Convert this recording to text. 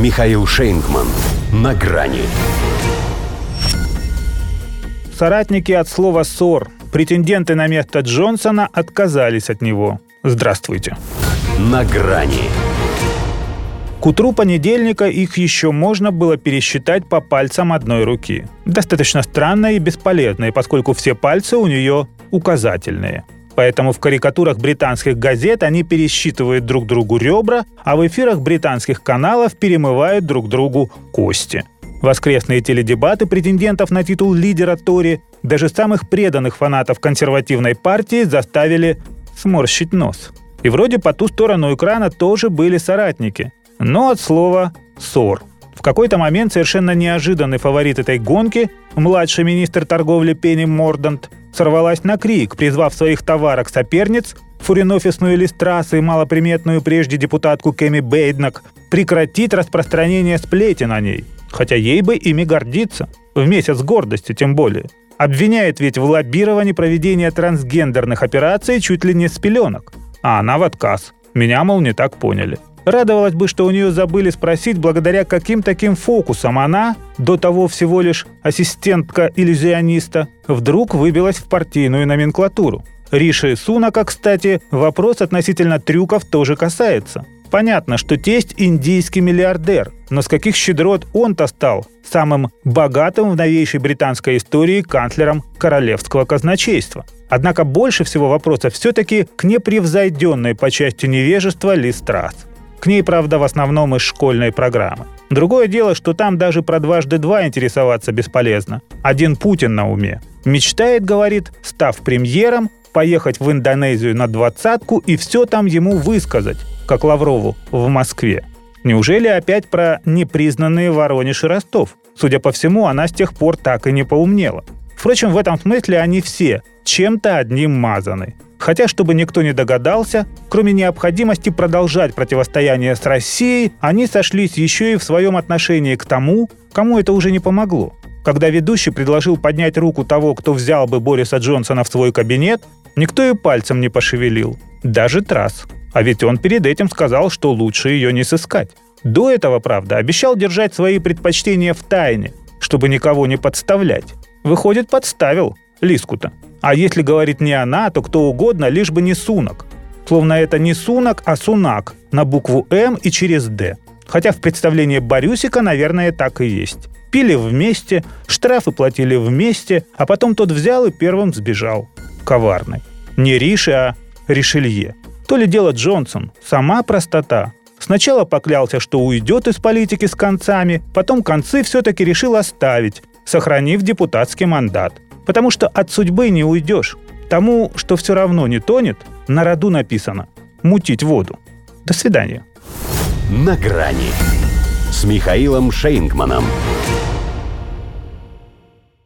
Михаил Шейнгман. На грани. Соратники от слова «ссор», претенденты на место Джонсона отказались от него. Здравствуйте. На грани. К утру понедельника их еще можно было пересчитать по пальцам одной руки. Достаточно странно и бесполезно, поскольку все пальцы у нее указательные. Поэтому в карикатурах британских газет они пересчитывают друг другу ребра, а в эфирах британских каналов перемывают друг другу кости. Воскресные теледебаты претендентов на титул лидера Тори даже самых преданных фанатов консервативной партии заставили сморщить нос. И вроде по ту сторону экрана тоже были соратники. Но от слова «ссор». В какой-то момент совершенно неожиданный фаворит этой гонки, младший министр торговли Пенни Мордант, сорвалась на крик, призвав своих товарок-соперниц, фурин-офисную Листрас и малоприметную прежде депутатку Кэми Бейднак, прекратить распространение сплетен о ней. Хотя ей бы ими гордиться. В месяц гордости тем более. Обвиняет ведь в лоббировании проведения трансгендерных операций чуть ли не с пеленок. А она в отказ. Меня, мол, не так поняли. Радовалась бы, что у нее забыли спросить, благодаря каким таким фокусам она, до того всего лишь ассистентка-иллюзиониста, вдруг выбилась в партийную номенклатуру. Риши Сунака, кстати, вопрос относительно трюков тоже касается. Понятно, что тесть индийский миллиардер, но с каких щедрот он-то стал самым богатым в новейшей британской истории канцлером королевского казначейства. Однако больше всего вопросов все-таки к непревзойденной по части невежества Ли Страс. К ней, правда, в основном из школьной программы. Другое дело, что там даже про дважды два интересоваться бесполезно. Один Путин на уме. Мечтает, говорит, став премьером, поехать в Индонезию на двадцатку и все там ему высказать, как Лаврову в Москве. Неужели опять про непризнанные Воронеж и Ростов? Судя по всему, она с тех пор так и не поумнела. Впрочем, в этом смысле они все чем-то одним мазаны. Хотя, чтобы никто не догадался, кроме необходимости продолжать противостояние с Россией, они сошлись еще и в своем отношении к тому, кому это уже не помогло. Когда ведущий предложил поднять руку того, кто взял бы Бориса Джонсона в свой кабинет, никто и пальцем не пошевелил. Даже Трасс. А ведь он перед этим сказал, что лучше ее не сыскать. До этого, правда, обещал держать свои предпочтения в тайне, чтобы никого не подставлять. Выходит, подставил Лискута. А если говорит не она, то кто угодно, лишь бы не Сунок. Словно это не Сунок, а Сунак на букву М и через Д. Хотя в представлении Борюсика, наверное, так и есть. Пили вместе, штрафы платили вместе, а потом тот взял и первым сбежал. Коварный. Не Риши, а Ришелье. То ли дело Джонсон. Сама простота. Сначала поклялся, что уйдет из политики с концами, потом концы все-таки решил оставить, сохранив депутатский мандат – Потому что от судьбы не уйдешь. Тому, что все равно не тонет, на роду написано «мутить воду». До свидания. «На грани» с Михаилом Шейнгманом.